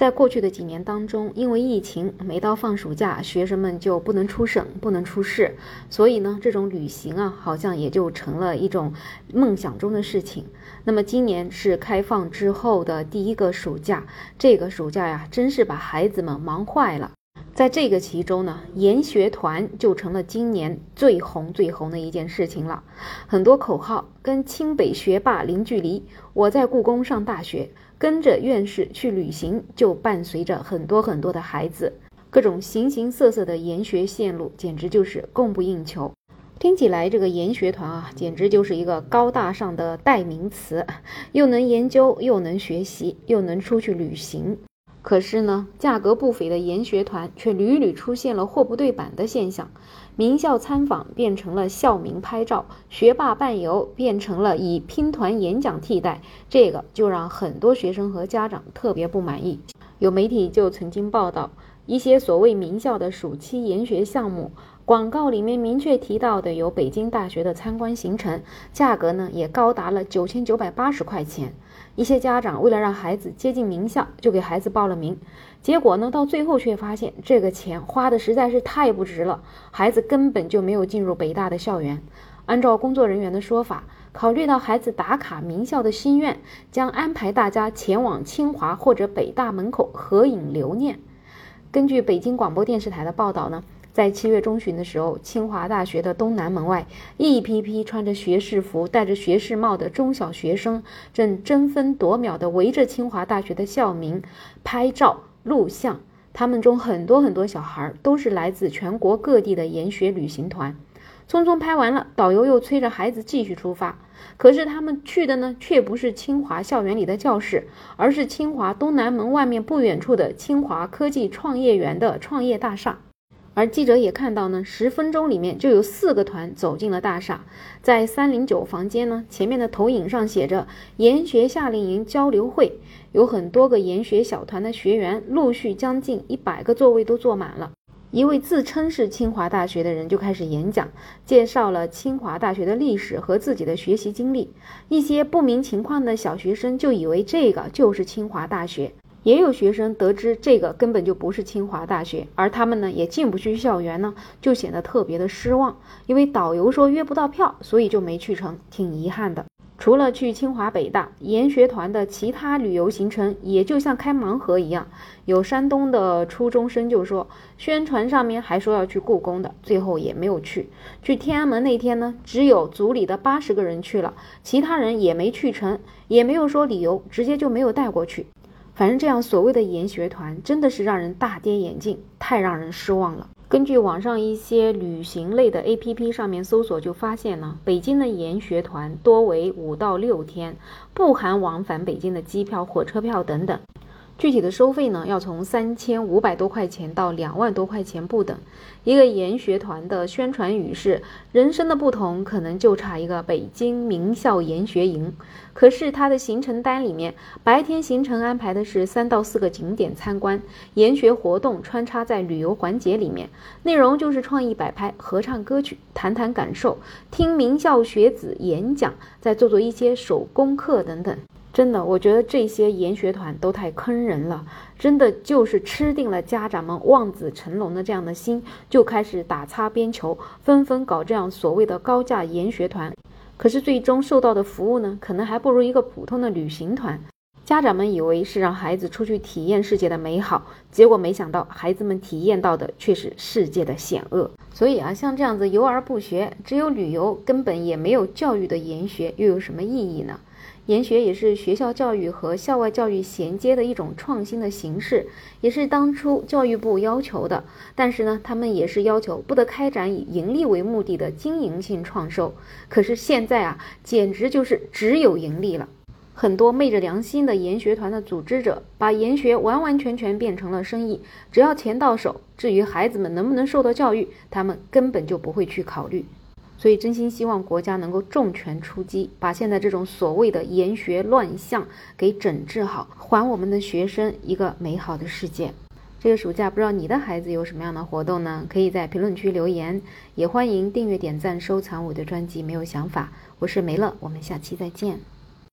在过去的几年当中，因为疫情，每到放暑假，学生们就不能出省，不能出市，所以呢，这种旅行啊，好像也就成了一种梦想中的事情。那么今年是开放之后的第一个暑假，这个暑假呀，真是把孩子们忙坏了。在这个其中呢，研学团就成了今年最红最红的一件事情了。很多口号跟清北学霸零距离，我在故宫上大学。跟着院士去旅行，就伴随着很多很多的孩子，各种形形色色的研学线路，简直就是供不应求。听起来这个研学团啊，简直就是一个高大上的代名词，又能研究，又能学习，又能出去旅行。可是呢，价格不菲的研学团却屡屡出现了货不对版的现象，名校参访变成了校名拍照，学霸伴游变成了以拼团演讲替代，这个就让很多学生和家长特别不满意。有媒体就曾经报道，一些所谓名校的暑期研学项目。广告里面明确提到的有北京大学的参观行程，价格呢也高达了九千九百八十块钱。一些家长为了让孩子接近名校，就给孩子报了名，结果呢到最后却发现这个钱花的实在是太不值了，孩子根本就没有进入北大的校园。按照工作人员的说法，考虑到孩子打卡名校的心愿，将安排大家前往清华或者北大门口合影留念。根据北京广播电视台的报道呢。在七月中旬的时候，清华大学的东南门外，一批批穿着学士服、戴着学士帽的中小学生正争分夺秒地围着清华大学的校名拍照录像。他们中很多很多小孩都是来自全国各地的研学旅行团。匆匆拍完了，导游又催着孩子继续出发。可是他们去的呢，却不是清华校园里的教室，而是清华东南门外面不远处的清华科技创业园的创业大厦。而记者也看到呢，十分钟里面就有四个团走进了大厦，在三零九房间呢，前面的投影上写着“研学夏令营交流会”，有很多个研学小团的学员，陆续将近一百个座位都坐满了。一位自称是清华大学的人就开始演讲，介绍了清华大学的历史和自己的学习经历。一些不明情况的小学生就以为这个就是清华大学。也有学生得知这个根本就不是清华大学，而他们呢也进不去校园呢，就显得特别的失望。因为导游说约不到票，所以就没去成，挺遗憾的。除了去清华北大，研学团的其他旅游行程也就像开盲盒一样。有山东的初中生就说，宣传上面还说要去故宫的，最后也没有去。去天安门那天呢，只有组里的八十个人去了，其他人也没去成，也没有说理由，直接就没有带过去。反正这样所谓的研学团真的是让人大跌眼镜，太让人失望了。根据网上一些旅行类的 APP 上面搜索，就发现呢，北京的研学团多为五到六天，不含往返北京的机票、火车票等等。具体的收费呢，要从三千五百多块钱到两万多块钱不等。一个研学团的宣传语是：“人生的不同，可能就差一个北京名校研学营。”可是它的行程单里面，白天行程安排的是三到四个景点参观，研学活动穿插在旅游环节里面，内容就是创意摆拍、合唱歌曲、谈谈感受、听名校学子演讲，再做做一些手工课等等。真的，我觉得这些研学团都太坑人了，真的就是吃定了家长们望子成龙的这样的心，就开始打擦边球，纷纷搞这样所谓的高价研学团。可是最终受到的服务呢，可能还不如一个普通的旅行团。家长们以为是让孩子出去体验世界的美好，结果没想到孩子们体验到的却是世界的险恶。所以啊，像这样子游而不学，只有旅游，根本也没有教育的研学，又有什么意义呢？研学也是学校教育和校外教育衔接的一种创新的形式，也是当初教育部要求的。但是呢，他们也是要求不得开展以盈利为目的的经营性创收。可是现在啊，简直就是只有盈利了。很多昧着良心的研学团的组织者，把研学完完全全变成了生意，只要钱到手，至于孩子们能不能受到教育，他们根本就不会去考虑。所以，真心希望国家能够重拳出击，把现在这种所谓的研学乱象给整治好，还我们的学生一个美好的世界。这个暑假，不知道你的孩子有什么样的活动呢？可以在评论区留言，也欢迎订阅、点赞、收藏我的专辑。没有想法，我是梅乐，我们下期再见。